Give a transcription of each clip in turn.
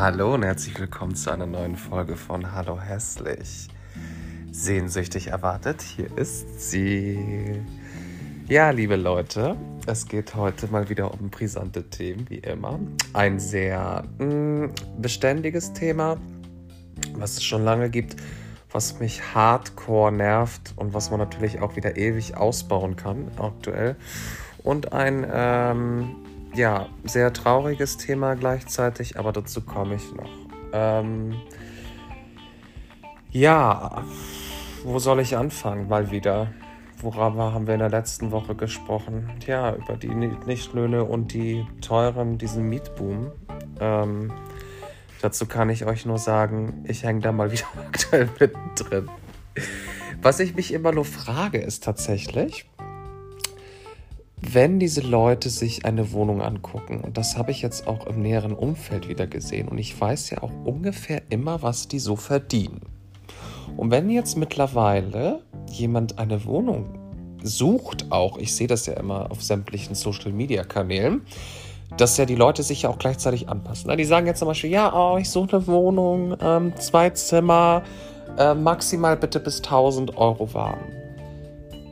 Hallo und herzlich willkommen zu einer neuen Folge von Hallo Hässlich. Sehnsüchtig erwartet, hier ist sie. Ja, liebe Leute, es geht heute mal wieder um brisante Themen, wie immer. Ein sehr mh, mm, beständiges Thema, was es schon lange gibt, was mich hardcore nervt und was man natürlich auch wieder ewig ausbauen kann, aktuell. Und ein ähm, ja, sehr trauriges Thema gleichzeitig, aber dazu komme ich noch. Ähm, ja, wo soll ich anfangen? Mal wieder. Worüber haben wir in der letzten Woche gesprochen? Ja, über die Nichtlöhne und die teuren, diesen Mietboom. Ähm, dazu kann ich euch nur sagen, ich hänge da mal wieder aktuell mittendrin. Was ich mich immer nur frage, ist tatsächlich, wenn diese Leute sich eine Wohnung angucken, und das habe ich jetzt auch im näheren Umfeld wieder gesehen, und ich weiß ja auch ungefähr immer, was die so verdienen. Und wenn jetzt mittlerweile jemand eine Wohnung sucht, auch, ich sehe das ja immer auf sämtlichen Social-Media-Kanälen, dass ja die Leute sich ja auch gleichzeitig anpassen. Die sagen jetzt zum Beispiel, ja, oh, ich suche eine Wohnung, ähm, zwei Zimmer, äh, maximal bitte bis 1000 Euro warm.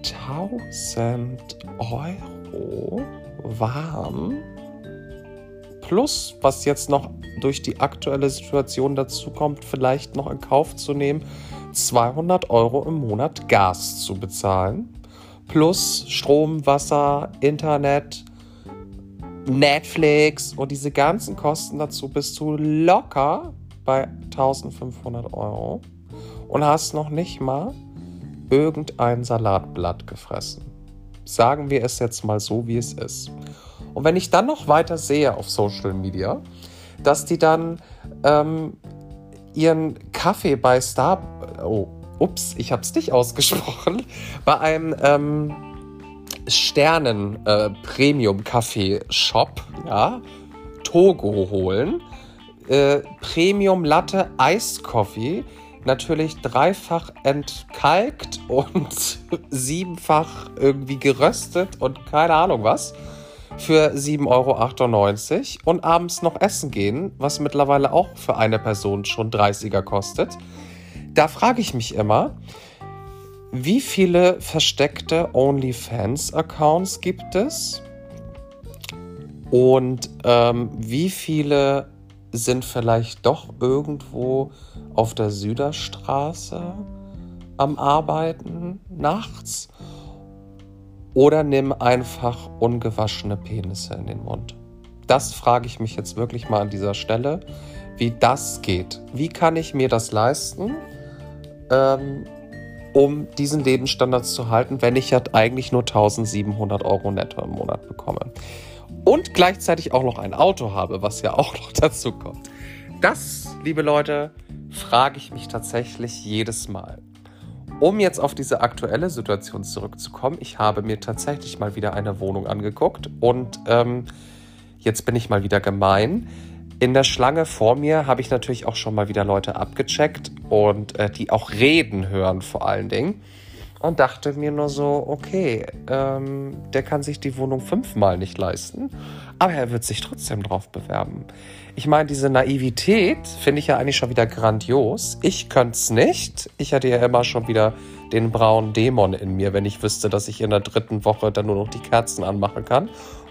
1000 Euro? Euro warm. Plus, was jetzt noch durch die aktuelle Situation dazu kommt, vielleicht noch in Kauf zu nehmen, 200 Euro im Monat Gas zu bezahlen. Plus Strom, Wasser, Internet, Netflix und diese ganzen Kosten dazu bist du locker bei 1500 Euro und hast noch nicht mal irgendein Salatblatt gefressen. Sagen wir es jetzt mal so, wie es ist. Und wenn ich dann noch weiter sehe auf Social Media, dass die dann ähm, ihren Kaffee bei Star... Oh, ups, ich habe es nicht ausgesprochen. Bei einem ähm, Sternen-Premium-Kaffee-Shop, äh, ja, Togo holen. Äh, Premium Latte Ice Coffee natürlich dreifach entkalkt und siebenfach irgendwie geröstet und keine Ahnung was für 7,98 Euro und abends noch essen gehen, was mittlerweile auch für eine Person schon 30er kostet. Da frage ich mich immer, wie viele versteckte OnlyFans-Accounts gibt es? Und ähm, wie viele sind vielleicht doch irgendwo auf der Süderstraße am Arbeiten nachts oder nimm einfach ungewaschene Penisse in den Mund. Das frage ich mich jetzt wirklich mal an dieser Stelle, wie das geht. Wie kann ich mir das leisten, ähm, um diesen Lebensstandard zu halten, wenn ich ja eigentlich nur 1700 Euro netto im Monat bekomme? Und gleichzeitig auch noch ein Auto habe, was ja auch noch dazu kommt. Das, liebe Leute, frage ich mich tatsächlich jedes Mal. Um jetzt auf diese aktuelle Situation zurückzukommen, ich habe mir tatsächlich mal wieder eine Wohnung angeguckt und ähm, jetzt bin ich mal wieder gemein. In der Schlange vor mir habe ich natürlich auch schon mal wieder Leute abgecheckt und äh, die auch reden hören vor allen Dingen und dachte mir nur so, okay, ähm, der kann sich die Wohnung fünfmal nicht leisten, aber er wird sich trotzdem drauf bewerben. Ich meine, diese Naivität finde ich ja eigentlich schon wieder grandios. Ich könnte es nicht. Ich hatte ja immer schon wieder den braunen Dämon in mir, wenn ich wüsste, dass ich in der dritten Woche dann nur noch die Kerzen anmachen kann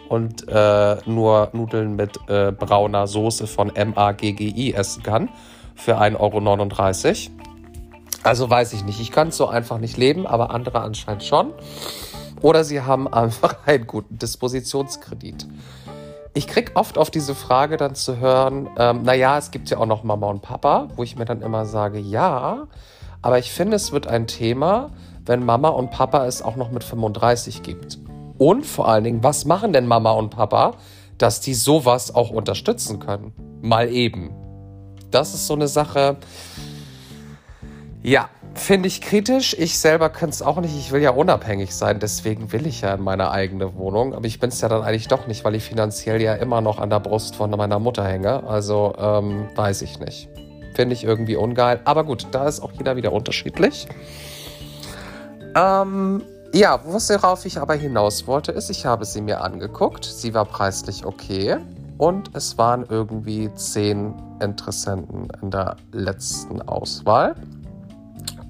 und äh, nur Nudeln mit äh, brauner Soße von M-A-G-G-I essen kann für 1,39 Euro. Also weiß ich nicht. Ich kann so einfach nicht leben, aber andere anscheinend schon. Oder sie haben einfach einen guten Dispositionskredit. Ich kriege oft auf diese Frage dann zu hören, ähm, naja, es gibt ja auch noch Mama und Papa, wo ich mir dann immer sage, ja, aber ich finde, es wird ein Thema, wenn Mama und Papa es auch noch mit 35 gibt. Und vor allen Dingen, was machen denn Mama und Papa, dass die sowas auch unterstützen können? Mal eben. Das ist so eine Sache, ja, finde ich kritisch. Ich selber könnte es auch nicht. Ich will ja unabhängig sein. Deswegen will ich ja in meine eigene Wohnung. Aber ich bin es ja dann eigentlich doch nicht, weil ich finanziell ja immer noch an der Brust von meiner Mutter hänge. Also ähm, weiß ich nicht. Finde ich irgendwie ungeil. Aber gut, da ist auch jeder wieder unterschiedlich. Ähm, ja, worauf ich aber hinaus wollte, ist, ich habe sie mir angeguckt. Sie war preislich okay. und es waren irgendwie zehn Interessenten in der letzten Auswahl.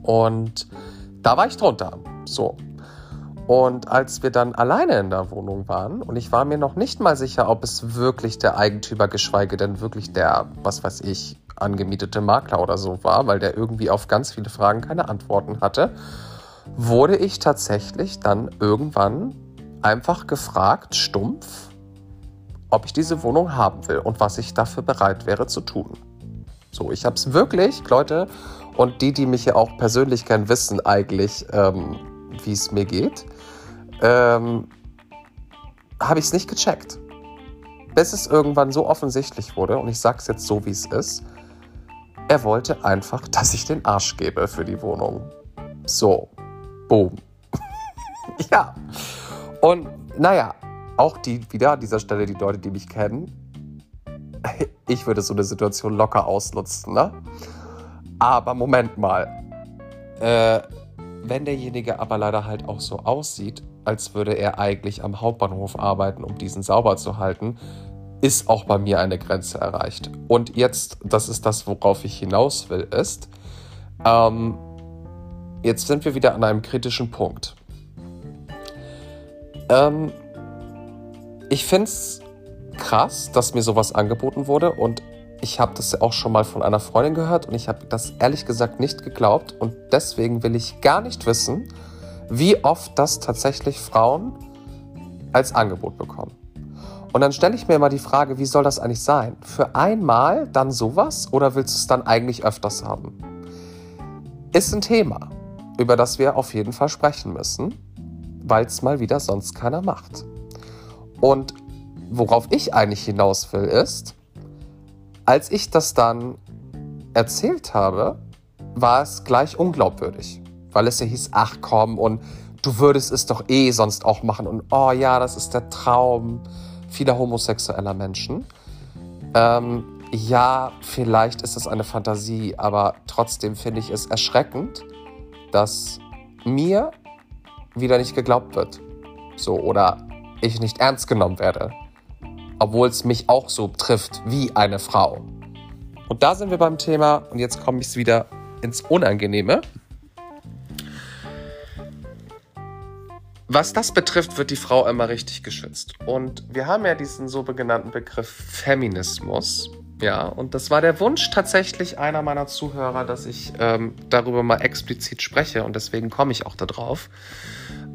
Und da war ich drunter. So. Und als wir dann alleine in der Wohnung waren und ich war mir noch nicht mal sicher, ob es wirklich der Eigentümer, geschweige denn wirklich der, was weiß ich, angemietete Makler oder so war, weil der irgendwie auf ganz viele Fragen keine Antworten hatte, wurde ich tatsächlich dann irgendwann einfach gefragt, stumpf, ob ich diese Wohnung haben will und was ich dafür bereit wäre zu tun. So, ich habe es wirklich, Leute, und die, die mich ja auch persönlich kennen, wissen eigentlich, ähm, wie es mir geht ähm, habe ich es nicht gecheckt. Bis es irgendwann so offensichtlich wurde, und ich sage es jetzt so, wie es ist, er wollte einfach, dass ich den Arsch gebe für die Wohnung. So, boom. ja. Und naja, auch die, wieder an dieser Stelle die Leute, die mich kennen, ich würde so eine Situation locker ausnutzen, ne? Aber Moment mal. Äh, wenn derjenige aber leider halt auch so aussieht, als würde er eigentlich am Hauptbahnhof arbeiten, um diesen sauber zu halten, ist auch bei mir eine Grenze erreicht. Und jetzt, das ist das, worauf ich hinaus will, ist, ähm, jetzt sind wir wieder an einem kritischen Punkt. Ähm, ich finde es krass, dass mir sowas angeboten wurde und ich habe das ja auch schon mal von einer Freundin gehört und ich habe das ehrlich gesagt nicht geglaubt und deswegen will ich gar nicht wissen, wie oft das tatsächlich Frauen als Angebot bekommen. Und dann stelle ich mir immer die Frage, wie soll das eigentlich sein? Für einmal dann sowas oder willst du es dann eigentlich öfters haben? Ist ein Thema, über das wir auf jeden Fall sprechen müssen, weil es mal wieder sonst keiner macht. Und worauf ich eigentlich hinaus will, ist, als ich das dann erzählt habe, war es gleich unglaubwürdig weil es ja hieß, ach komm, und du würdest es doch eh sonst auch machen. Und oh ja, das ist der Traum vieler homosexueller Menschen. Ähm, ja, vielleicht ist es eine Fantasie, aber trotzdem finde ich es erschreckend, dass mir wieder nicht geglaubt wird. So, oder ich nicht ernst genommen werde. Obwohl es mich auch so trifft wie eine Frau. Und da sind wir beim Thema, und jetzt komme ich wieder ins Unangenehme. Was das betrifft, wird die Frau immer richtig geschützt. Und wir haben ja diesen sogenannten Begriff Feminismus. Ja, und das war der Wunsch tatsächlich einer meiner Zuhörer, dass ich ähm, darüber mal explizit spreche und deswegen komme ich auch darauf.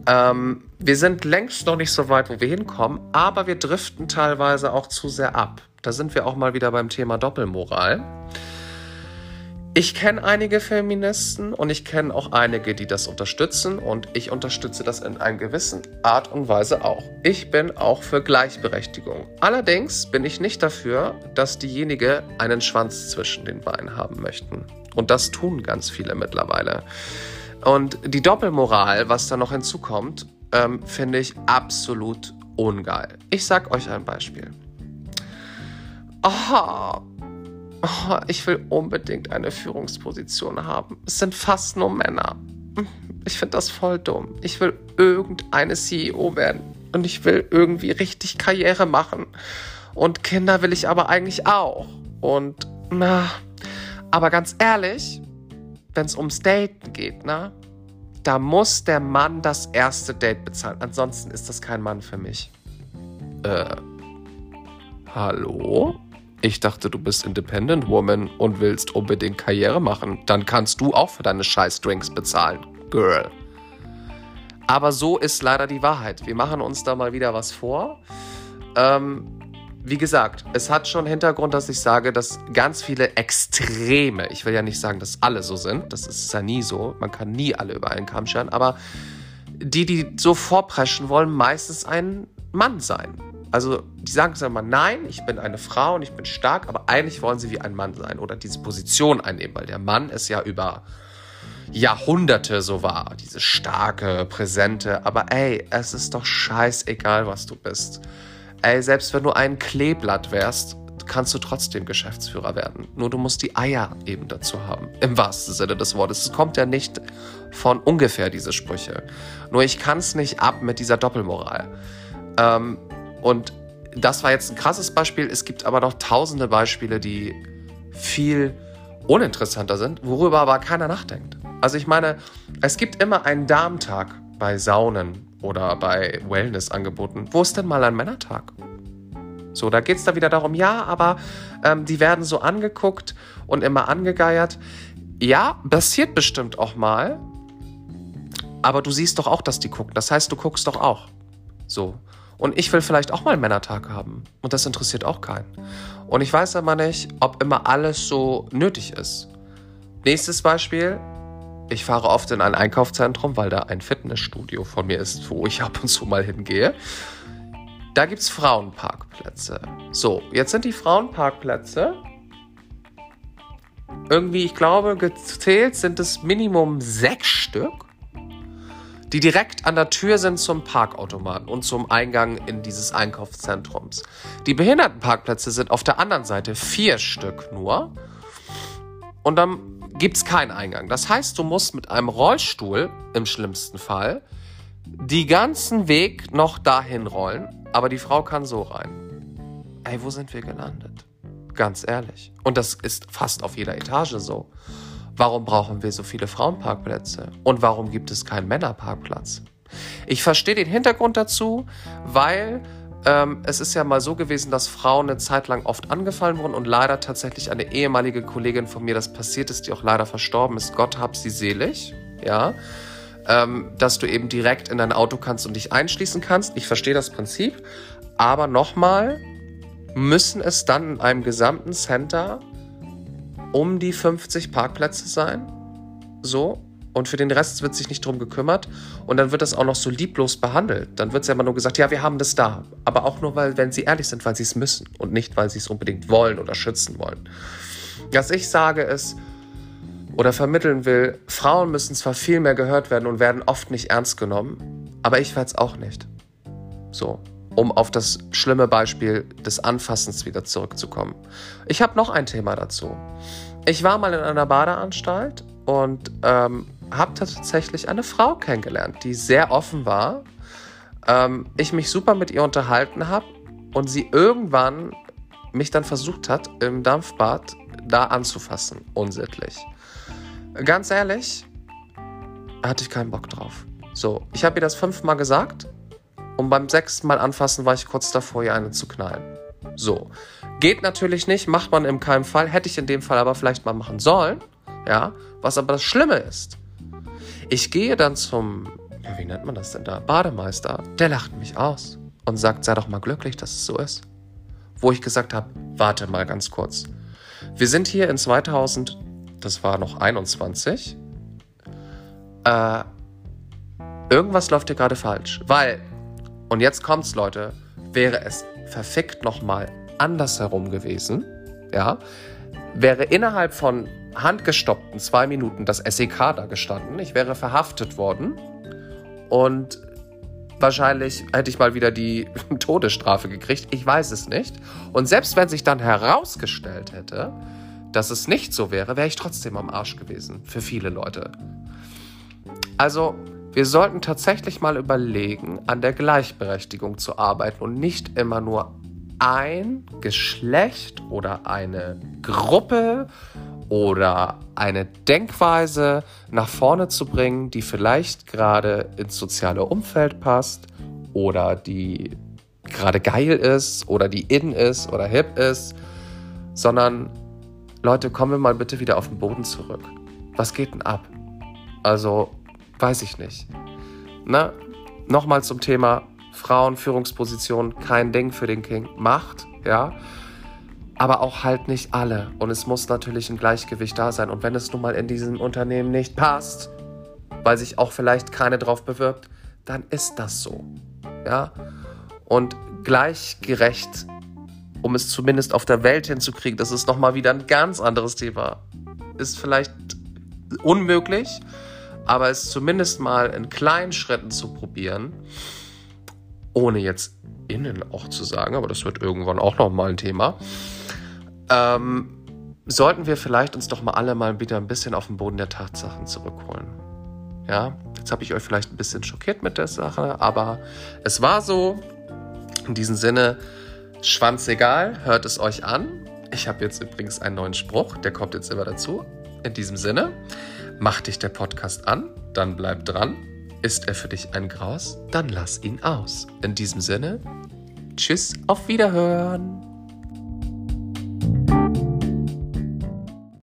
Ähm, wir sind längst noch nicht so weit, wo wir hinkommen, aber wir driften teilweise auch zu sehr ab. Da sind wir auch mal wieder beim Thema Doppelmoral. Ich kenne einige Feministen und ich kenne auch einige, die das unterstützen und ich unterstütze das in einer gewissen Art und Weise auch. Ich bin auch für Gleichberechtigung. Allerdings bin ich nicht dafür, dass diejenige einen Schwanz zwischen den Beinen haben möchten. Und das tun ganz viele mittlerweile. Und die Doppelmoral, was da noch hinzukommt, ähm, finde ich absolut ungeil. Ich sag euch ein Beispiel. Aha, Oh, ich will unbedingt eine Führungsposition haben. Es sind fast nur Männer. Ich finde das voll dumm. Ich will irgendeine CEO werden. Und ich will irgendwie richtig Karriere machen. Und Kinder will ich aber eigentlich auch. Und, na, aber ganz ehrlich, wenn es ums Daten geht, ne? Da muss der Mann das erste Date bezahlen. Ansonsten ist das kein Mann für mich. Äh, hallo? ich dachte, du bist Independent Woman und willst unbedingt Karriere machen. Dann kannst du auch für deine Scheißdrinks bezahlen, Girl. Aber so ist leider die Wahrheit. Wir machen uns da mal wieder was vor. Ähm, wie gesagt, es hat schon Hintergrund, dass ich sage, dass ganz viele Extreme, ich will ja nicht sagen, dass alle so sind, das ist ja nie so, man kann nie alle über einen Kamm scheren, aber die, die so vorpreschen wollen, meistens ein Mann sein. Also die sagen es immer, nein, ich bin eine Frau und ich bin stark, aber eigentlich wollen sie wie ein Mann sein oder diese Position einnehmen, weil der Mann ist ja über Jahrhunderte so war, diese starke, präsente, aber ey, es ist doch scheißegal, was du bist. Ey, selbst wenn du ein Kleeblatt wärst, kannst du trotzdem Geschäftsführer werden. Nur du musst die Eier eben dazu haben, im wahrsten Sinne des Wortes. Es kommt ja nicht von ungefähr, diese Sprüche. Nur ich kann es nicht ab mit dieser Doppelmoral. Ähm, und das war jetzt ein krasses Beispiel. Es gibt aber noch tausende Beispiele, die viel uninteressanter sind, worüber aber keiner nachdenkt. Also ich meine, es gibt immer einen Darmtag bei Saunen oder bei Wellness-Angeboten. Wo ist denn mal ein Männertag? So, da geht es da wieder darum, ja, aber ähm, die werden so angeguckt und immer angegeiert. Ja, passiert bestimmt auch mal. Aber du siehst doch auch, dass die gucken. Das heißt, du guckst doch auch. So. Und ich will vielleicht auch mal einen Männertag haben. Und das interessiert auch keinen. Und ich weiß aber nicht, ob immer alles so nötig ist. Nächstes Beispiel. Ich fahre oft in ein Einkaufszentrum, weil da ein Fitnessstudio von mir ist, wo ich ab und zu mal hingehe. Da gibt es Frauenparkplätze. So, jetzt sind die Frauenparkplätze irgendwie, ich glaube, gezählt sind es Minimum sechs Stück, die direkt an der Tür sind zum Parkautomaten und zum Eingang in dieses Einkaufszentrums. Die Behindertenparkplätze sind auf der anderen Seite vier Stück nur. Und dann gibt es keinen Eingang. Das heißt, du musst mit einem Rollstuhl im schlimmsten Fall die ganzen Weg noch dahin rollen, aber die Frau kann so rein. Ey, wo sind wir gelandet? Ganz ehrlich. Und das ist fast auf jeder Etage so. Warum brauchen wir so viele Frauenparkplätze? Und warum gibt es keinen Männerparkplatz? Ich verstehe den Hintergrund dazu, weil ähm, es ist ja mal so gewesen, dass Frauen eine Zeit lang oft angefallen wurden und leider tatsächlich eine ehemalige Kollegin von mir das passiert ist, die auch leider verstorben ist. Gott hab sie selig. Ja. Ähm, dass du eben direkt in dein Auto kannst und dich einschließen kannst. Ich verstehe das Prinzip. Aber nochmal, müssen es dann in einem gesamten Center um die 50 Parkplätze sein. So. Und für den Rest wird sich nicht drum gekümmert. Und dann wird das auch noch so lieblos behandelt. Dann wird es ja immer nur gesagt, ja, wir haben das da. Aber auch nur, weil, wenn sie ehrlich sind, weil sie es müssen und nicht, weil sie es unbedingt wollen oder schützen wollen. Was ich sage ist, oder vermitteln will, Frauen müssen zwar viel mehr gehört werden und werden oft nicht ernst genommen, aber ich es auch nicht. So um auf das schlimme Beispiel des Anfassens wieder zurückzukommen. Ich habe noch ein Thema dazu. Ich war mal in einer Badeanstalt und ähm, habe tatsächlich eine Frau kennengelernt, die sehr offen war. Ähm, ich mich super mit ihr unterhalten habe und sie irgendwann mich dann versucht hat, im Dampfbad da anzufassen, unsittlich. Ganz ehrlich, hatte ich keinen Bock drauf. So, ich habe ihr das fünfmal gesagt und beim sechsten Mal anfassen war ich kurz davor, ihr eine zu knallen. So. Geht natürlich nicht, macht man in keinem Fall. Hätte ich in dem Fall aber vielleicht mal machen sollen. Ja. Was aber das Schlimme ist, ich gehe dann zum, wie nennt man das denn da? Bademeister. Der lacht mich aus und sagt, sei doch mal glücklich, dass es so ist. Wo ich gesagt habe, warte mal ganz kurz. Wir sind hier in 2000, das war noch 21. Äh, irgendwas läuft hier gerade falsch. Weil und jetzt kommt's, Leute, wäre es verfickt nochmal andersherum gewesen, ja, wäre innerhalb von handgestoppten zwei Minuten das SEK da gestanden, ich wäre verhaftet worden und wahrscheinlich hätte ich mal wieder die Todesstrafe gekriegt, ich weiß es nicht. Und selbst wenn sich dann herausgestellt hätte, dass es nicht so wäre, wäre ich trotzdem am Arsch gewesen, für viele Leute. Also wir sollten tatsächlich mal überlegen, an der Gleichberechtigung zu arbeiten und nicht immer nur ein Geschlecht oder eine Gruppe oder eine Denkweise nach vorne zu bringen, die vielleicht gerade ins soziale Umfeld passt oder die gerade geil ist oder die in ist oder hip ist, sondern Leute, kommen wir mal bitte wieder auf den Boden zurück. Was geht denn ab? Also Weiß ich nicht. Na, nochmal zum Thema Frauenführungsposition, kein Ding für den King. Macht, ja. Aber auch halt nicht alle. Und es muss natürlich ein Gleichgewicht da sein. Und wenn es nun mal in diesem Unternehmen nicht passt, weil sich auch vielleicht keine drauf bewirbt, dann ist das so. Ja. Und gleichgerecht, um es zumindest auf der Welt hinzukriegen, das ist nochmal wieder ein ganz anderes Thema. Ist vielleicht unmöglich, aber es zumindest mal in kleinen Schritten zu probieren, ohne jetzt innen auch zu sagen, aber das wird irgendwann auch noch mal ein Thema, ähm, sollten wir vielleicht uns doch mal alle mal wieder ein bisschen auf den Boden der Tatsachen zurückholen. Ja, jetzt habe ich euch vielleicht ein bisschen schockiert mit der Sache, aber es war so. In diesem Sinne, Schwanzegal, hört es euch an. Ich habe jetzt übrigens einen neuen Spruch, der kommt jetzt immer dazu. In diesem Sinne, macht dich der Podcast an, dann bleib dran. Ist er für dich ein Graus, dann lass ihn aus. In diesem Sinne, tschüss, auf Wiederhören.